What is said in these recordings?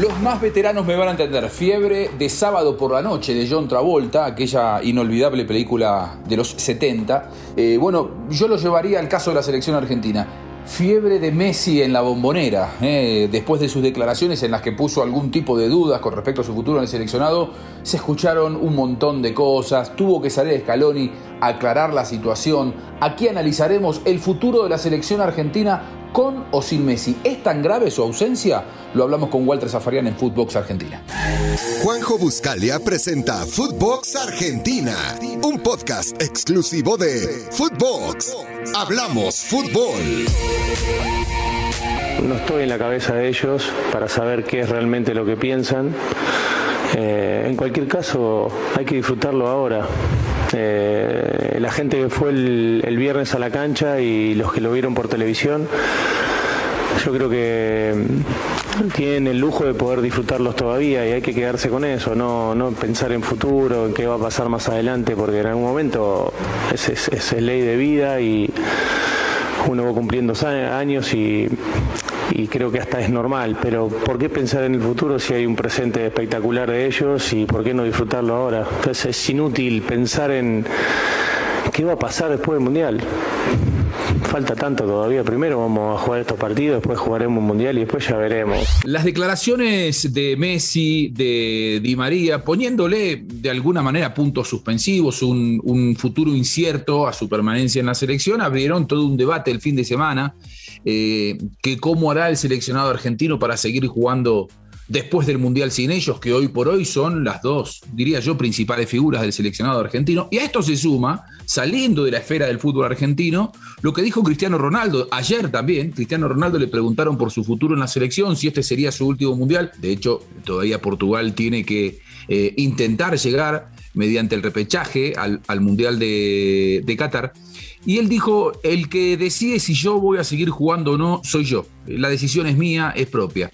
Los más veteranos me van a entender. Fiebre de sábado por la noche de John Travolta, aquella inolvidable película de los 70. Eh, bueno, yo lo llevaría al caso de la selección argentina. Fiebre de Messi en la bombonera, eh, después de sus declaraciones en las que puso algún tipo de dudas con respecto a su futuro en el seleccionado, se escucharon un montón de cosas, tuvo que salir Scaloni aclarar la situación. Aquí analizaremos el futuro de la selección argentina con o sin Messi. ¿Es tan grave su ausencia? Lo hablamos con Walter Zafarian en Footbox Argentina. Juanjo Buscalia presenta Footbox Argentina, un podcast exclusivo de Footbox. Hablamos fútbol. No estoy en la cabeza de ellos para saber qué es realmente lo que piensan. Eh, en cualquier caso, hay que disfrutarlo ahora. Eh, la gente que fue el, viernes a la cancha y los que lo vieron por televisión, yo creo que mm, tienen el lujo de poder disfrutarlos todavía y hay que quedarse con eso, no, no pensar en futuro, en qué va a pasar más adelante, porque en algún momento es, es ley de vida y uno va cumpliendo años y y creo que hasta es normal, pero ¿por qué pensar en el futuro si hay un presente espectacular de ellos y por qué no disfrutarlo ahora? Entonces es inútil pensar en qué va a pasar después del Mundial. Falta tanto todavía. Primero vamos a jugar estos partidos, después jugaremos un mundial y después ya veremos. Las declaraciones de Messi, de Di María, poniéndole de alguna manera puntos suspensivos, un, futuro incierto a su permanencia en la selección, abrieron todo un debate el fin de semana eh, que cómo hará el seleccionado argentino para seguir jugando después del Mundial sin ellos, que hoy por hoy son las dos, diría yo, principales figuras del seleccionado argentino. Y a esto se suma, saliendo de la esfera del fútbol argentino, lo que dijo Cristiano Ronaldo. Ayer también, Cristiano Ronaldo le preguntaron por su futuro en la selección, si este sería su último Mundial. De hecho, todavía Portugal tiene que eh, intentar llegar mediante el repechaje al, Mundial de, de Qatar. Y él dijo, el que decide si yo voy a seguir jugando o no, soy yo. La decisión es mía, es propia.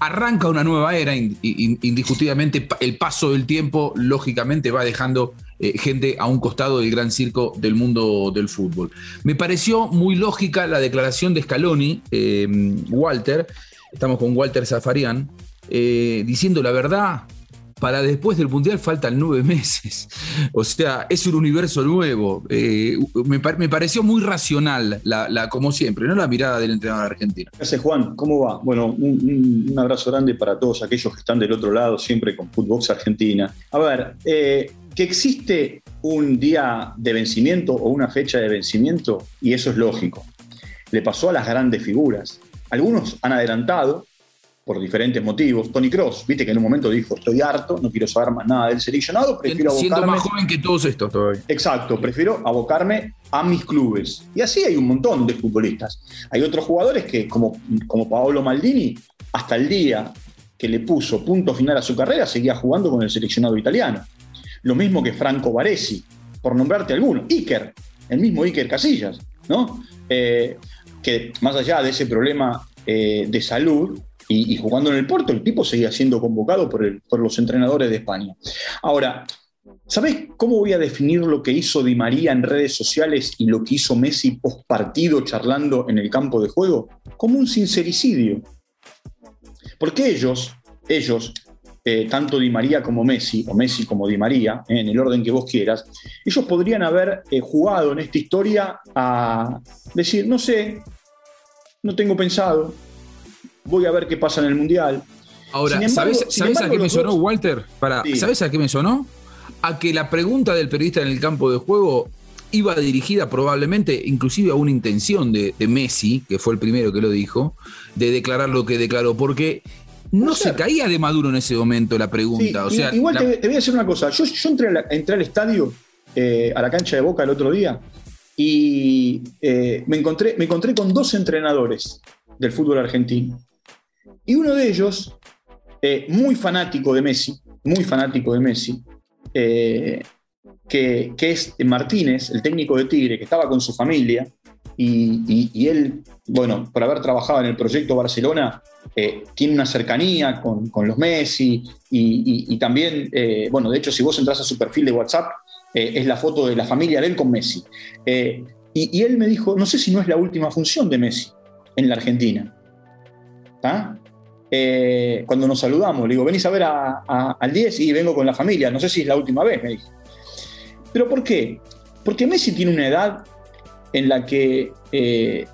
Arranca una nueva era, indiscutiblemente el paso del tiempo lógicamente va dejando eh, gente a un costado del gran circo del mundo del fútbol. Me pareció muy lógica la declaración de Scaloni, eh, Walter, estamos con Walter Zafarian, eh, diciendo la verdad, para después del Mundial faltan nueve meses. O sea, es un universo nuevo. Eh, me, pareció muy racional, la, como siempre, ¿no? La mirada del entrenador argentino. Gracias, Juan. ¿Cómo va? Bueno, un, abrazo grande para todos aquellos que están del otro lado, siempre con Footbox Argentina. A ver, eh, que existe un día de vencimiento o una fecha de vencimiento, y eso es lógico. Le pasó a las grandes figuras. Algunos han adelantado, por diferentes motivos. Tony Cross, viste que en un momento dijo, estoy harto, no quiero saber más nada del seleccionado, prefiero Siendo abocarme... más joven que todos estos todavía. Exacto, prefiero abocarme a mis clubes. Y así hay un montón de futbolistas. Hay otros jugadores que, como, como Paolo Maldini, hasta el día que le puso punto final a su carrera, seguía jugando con el seleccionado italiano. Lo mismo que Franco Baresi, por nombrarte alguno. Iker, el mismo Iker Casillas, ¿no? Eh, que más allá de ese problema eh, de salud, y, jugando en el Porto, el tipo seguía siendo convocado por, los entrenadores de España. Ahora, ¿sabes cómo voy a definir lo que hizo Di María en redes sociales y lo que hizo Messi post partido charlando en el campo de juego? Como un sincericidio. Porque ellos, ellos, eh, tanto Di María como Messi, o Messi como Di María, eh, en el orden que vos quieras, ellos podrían haber eh, jugado en esta historia a decir, no sé, no tengo pensado, voy a ver qué pasa en el Mundial. Ahora, ¿sabes, a qué me sonó, Walter? Para, ¿Sabes a qué me sonó? A que la pregunta del periodista en el campo de juego iba dirigida probablemente, inclusive a una intención de, Messi, que fue el primero que lo dijo, de declarar lo que declaró, porque no se caía de Maduro en ese momento la pregunta. o sea, igual te, voy a decir una cosa, yo, entré, al estadio, eh, a la cancha de Boca el otro día, y eh, me, encontré, me encontré con dos entrenadores del fútbol argentino. Y uno de ellos, eh, muy fanático de Messi, muy fanático de Messi, eh, que, es Martínez, el técnico de Tigre, que estaba con su familia, y, él, bueno, por haber trabajado en el proyecto Barcelona, eh, tiene una cercanía con, los Messi, y, también, bueno, de hecho, si vos entras a su perfil de WhatsApp, es la foto de la familia de él con Messi. y él me dijo, no sé si no es la última función de Messi en la Argentina. Eh, cuando nos saludamos, le digo, venís a ver al 10 y vengo con la familia, no sé si es la última vez, me dice. ¿Pero por qué? Porque Messi tiene una edad en la que, eh,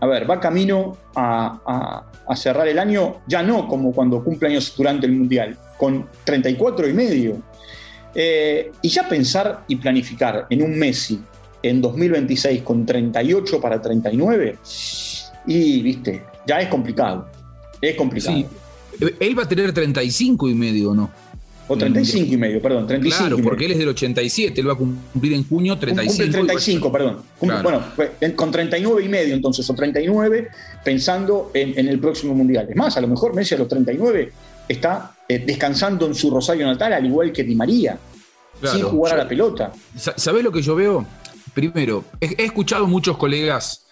a ver, va camino a, cerrar el año, ya no como cuando cumple años durante el Mundial, con 34 y medio. Eh, y ya pensar y planificar en un Messi en 2026 con 38 para 39, y viste, ya es complicado. Es complicado. Sí. Él va a tener 35 y medio, ¿no? O 35 y medio, perdón. 35 claro, porque él es del 87, él va a cumplir en junio 35. Cumple 35, perdón. Bueno, con 39 y medio entonces, o 39, pensando en, el próximo Mundial. Es más, a lo mejor Messi a los 39 está eh, descansando en su Rosario natal, al igual que Di María, sin jugar a la pelota. ¿Sabés lo que yo veo? Primero, he, escuchado muchos colegas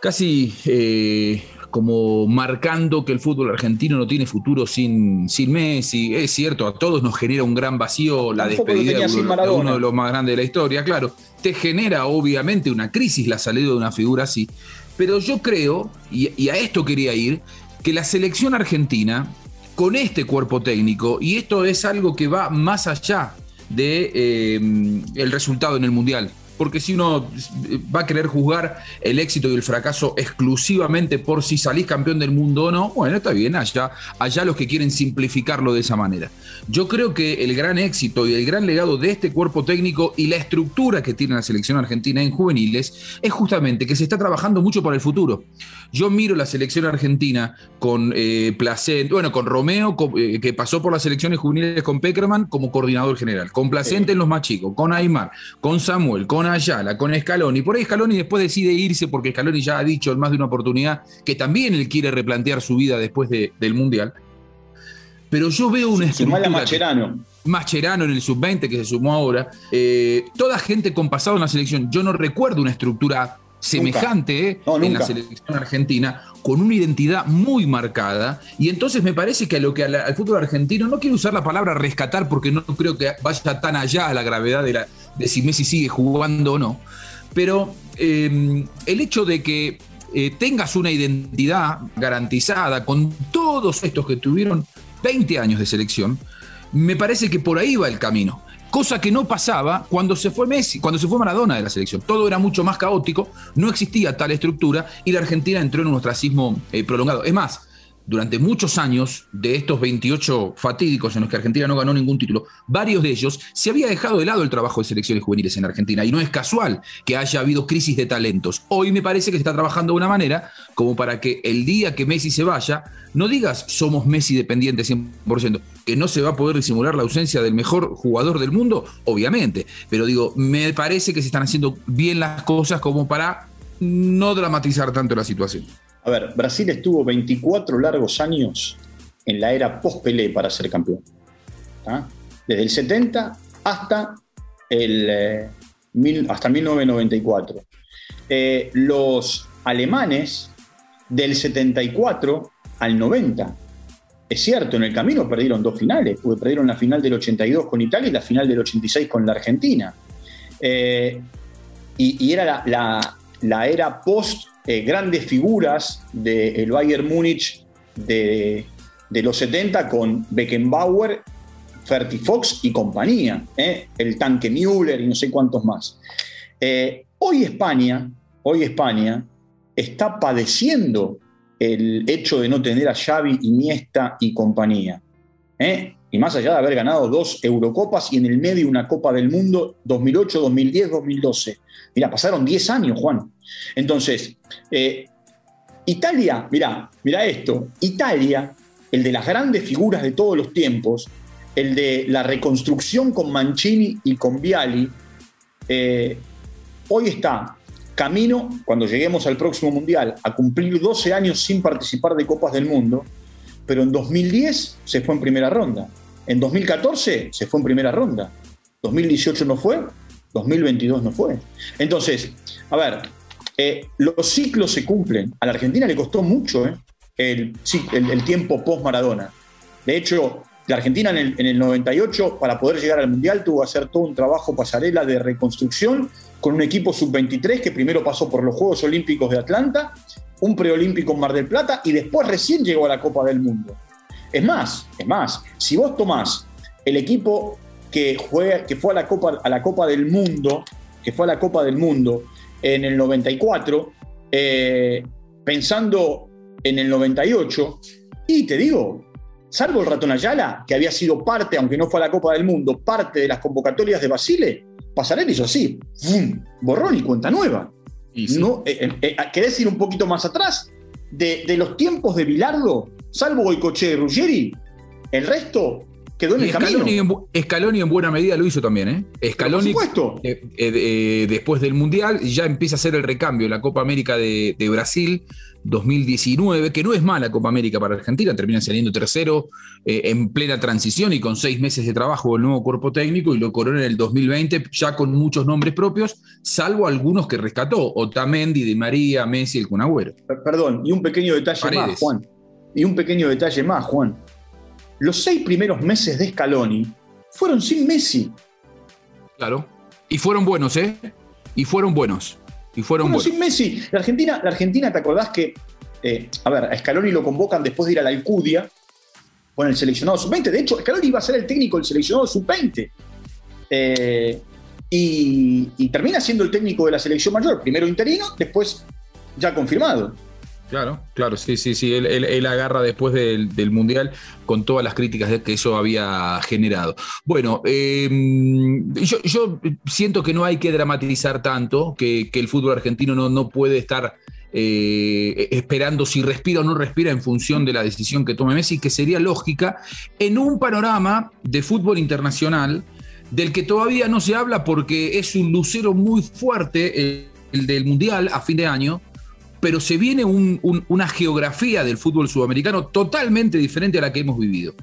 casi eh, como marcando que el fútbol argentino no tiene futuro sin, sin Messi. Es cierto, a todos nos genera un gran vacío la despedida de uno, de los más grandes de la historia, claro. Te genera obviamente una crisis la salida de una figura así. Pero yo creo, y, a esto quería ir, que la selección argentina, con este cuerpo técnico, y esto es algo que va más allá de eh, el resultado en el Mundial porque si uno va a querer juzgar el éxito y el fracaso exclusivamente por si salís campeón del mundo o no, bueno, está bien, allá, allá los que quieren simplificarlo de esa manera. Yo creo que el gran éxito y el gran legado de este cuerpo técnico y la estructura que tiene la selección argentina en juveniles es justamente que se está trabajando mucho para el futuro. Yo miro la selección argentina con eh, Placente, bueno, con Romeo, eh, que pasó por las selecciones juveniles con Peckerman como coordinador general, con Placente en los más chicos, con Aymar, con Samuel, con Ayala, con Scaloni. Por ahí Scaloni después decide irse porque Scaloni ya ha dicho en más de una oportunidad que también él quiere replantear su vida después del Mundial. Pero yo veo una estructura... Mascherano. Mascherano en el sub-20 que se sumó ahora. Eh, toda gente con pasado en la selección. Yo no recuerdo una estructura semejante eh, en la selección argentina, con una identidad muy marcada. Y entonces me parece que a lo que al, fútbol argentino, no quiero usar la palabra rescatar porque no creo que vaya tan allá a la gravedad de, la, si Messi sigue jugando o no, pero em, el hecho de que eh, tengas una identidad garantizada con todos estos que tuvieron 20 años de selección, me parece que por ahí va el camino cosa que no pasaba cuando se fue Messi, cuando se fue Maradona de la selección. Todo era mucho más caótico, no existía tal estructura y la Argentina entró en un ostracismo eh, prolongado. Es más, durante muchos años, de estos 28 fatídicos en los que Argentina no ganó ningún título, varios de ellos se había dejado de lado el trabajo de selecciones juveniles en Argentina. Y no es casual que haya habido crisis de talentos. Hoy me parece que se está trabajando de una manera como para que el día que Messi se vaya, no digas somos Messi dependientes 100%, que no se va a poder disimular la ausencia del mejor jugador del mundo, obviamente. Pero digo, me parece que se están haciendo bien las cosas como para no dramatizar tanto la situación. A ver, Brasil estuvo 24 largos años en la era post-Pelé para ser campeón. Desde el 70 hasta, el, eh, hasta 1994. Eh, los alemanes del 74 al 90. Es cierto, en el camino perdieron dos finales, porque perdieron la final del 82 con Italia y la final del 86 con la Argentina. Eh, y, era la, la era post eh, grandes figuras del Bayern Múnich de, los 70 con Beckenbauer, Ferti Fox y compañía, eh, el tanque Müller y no sé cuántos más. Eh, hoy España, hoy España está padeciendo el hecho de no tener a Xavi, Iniesta y compañía. Y más allá de haber ganado dos Eurocopas y en el medio una Copa del Mundo 2008, 2010, 2012. Mira, pasaron 10 años, Juan. Entonces, eh, Italia, mira, mira esto, Italia, el de las grandes figuras de todos los tiempos, el de la reconstrucción con Mancini y con Viali, eh, hoy está camino, cuando lleguemos al próximo Mundial, a cumplir 12 años sin participar de Copas del Mundo, pero en 2010 se fue en primera ronda. En 2014 se fue en primera ronda. 2018 no fue, 2022 no fue. Entonces, a ver, eh, los ciclos se cumplen. A la Argentina le costó mucho eh, el, tiempo post-Maradona. De hecho, la Argentina en el, en el, 98, para poder llegar al Mundial, tuvo que hacer todo un trabajo pasarela de reconstrucción con un equipo sub-23 que primero pasó por los Juegos Olímpicos de Atlanta un preolímpico en Mar del Plata y después recién llegó a la Copa del Mundo. Es más, es más, si vos tomás el equipo que, juega, que fue a la, Copa, a la Copa del Mundo, que fue a la Copa del Mundo en el 94, eh, pensando en el 98, y te digo, salvo el ratón Ayala, que había sido parte, aunque no fue a la Copa del Mundo, parte de las convocatorias de Basile, Pasarelli hizo así, borrón y cuenta nueva. No, eh, eh, ¿Querés ir un poquito más atrás? De, los tiempos de Bilardo, salvo Goicoche y Ruggeri, el resto quedó en el Scaloni camino. En, Scaloni en buena medida lo hizo también, ¿eh? Scaloni, eh, después del Mundial, ya empieza a hacer el recambio en la Copa América de, de Brasil 2019, que no es mala Copa América para Argentina, termina saliendo tercero eh, en plena transición y con seis meses de trabajo del nuevo cuerpo técnico y lo corona en el 2020 ya con muchos nombres propios, salvo algunos que rescató, Otamendi, Di María, Messi, el Cunagüero. Perdón, y un pequeño detalle más, Juan. Y un pequeño detalle más, Juan. Los seis primeros meses de Scaloni fueron sin Messi. Claro. Y fueron buenos, ¿eh? Y fueron buenos. Y fueron sin Messi. La Argentina, la Argentina, ¿te acordás que, eh, a ver, a Scaloni lo convocan después de ir a la Alcudia con el seleccionado sub-20? De hecho, Scaloni iba a ser el técnico del seleccionado sub-20. Eh, y, termina siendo el técnico de la selección mayor, primero interino, después ya confirmado. Claro, claro, sí, sí, sí. Él, agarra después del, Mundial con todas las críticas que eso había generado. Bueno, em, yo, siento que no hay que dramatizar tanto, que, el fútbol argentino no, no puede estar eh, esperando si respira o no respira en función de la decisión que tome Messi, que sería lógica en un panorama de fútbol internacional del que todavía no se habla porque es un lucero muy fuerte el del Mundial a fin de año pero se viene una geografía del fútbol sudamericano totalmente diferente a la que hemos vivido.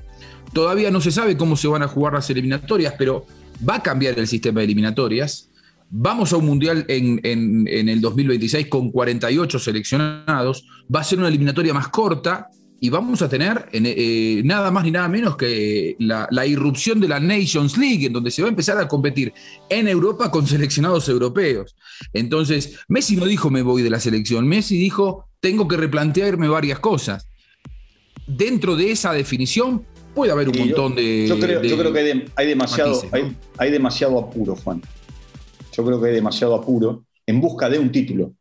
Todavía no se sabe cómo se van a jugar las eliminatorias, pero va a cambiar el sistema de eliminatorias. Vamos a un mundial en, en el 2026 con 48 seleccionados. Va a ser una eliminatoria más corta, y vamos a tener eh, nada más ni nada menos que la, irrupción de la Nations League, en donde se va a empezar a competir en Europa con seleccionados europeos. Entonces, Messi no dijo me voy de la selección, Messi dijo tengo que replantearme varias cosas. Dentro de esa definición puede haber un montón de... Yo creo, que hay, demasiado, hay demasiado apuro, Juan. Yo creo que hay demasiado apuro en busca de un título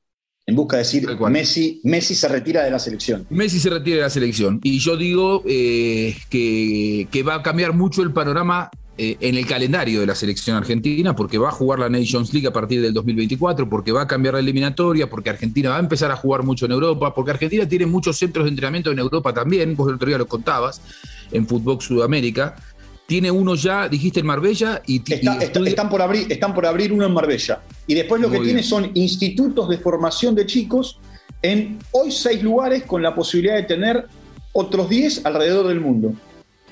en busca de decir Messi, Messi se retira de la selección. Messi se retira de la selección. Y yo digo eh, que, va a cambiar mucho el panorama eh, en el calendario de la selección argentina, porque va a jugar la Nations League a partir del 2024, porque va a cambiar la eliminatoria, porque Argentina va a empezar a jugar mucho en Europa, porque Argentina tiene muchos centros de entrenamiento en Europa también, vos el otro día lo contabas, en Fútbol Sudamérica. Tiene uno ya, dijiste en Marbella, y, están, por abrir, están por abrir uno en Marbella. Y después lo que tiene son institutos de formación de chicos en hoy seis lugares con la posibilidad de tener otros diez alrededor del mundo.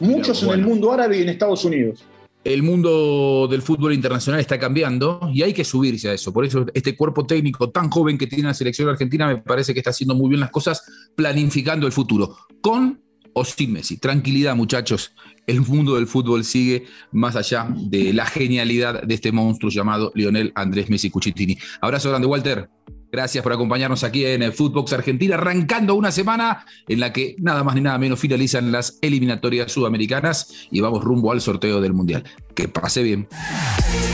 Muchos en el mundo árabe y en Estados Unidos. El mundo del fútbol internacional está cambiando y hay que subirse a eso. Por eso este cuerpo técnico tan joven que tiene la selección argentina me parece que está haciendo muy bien las cosas planificando el futuro. Con o sin Messi. Tranquilidad, muchachos. El mundo del fútbol sigue más allá de la genialidad de este monstruo llamado Lionel Andrés Messi Cuchitini. Abrazo grande, Walter. Gracias por acompañarnos aquí en Footbox Argentina, arrancando una semana en la que nada más ni nada menos finalizan las eliminatorias sudamericanas y vamos rumbo al sorteo del Mundial. Que pase bien.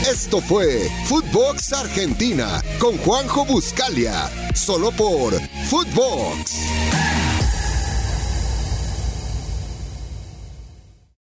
Esto fue Footbox Argentina con Juanjo Buscalia, solo por Footbox.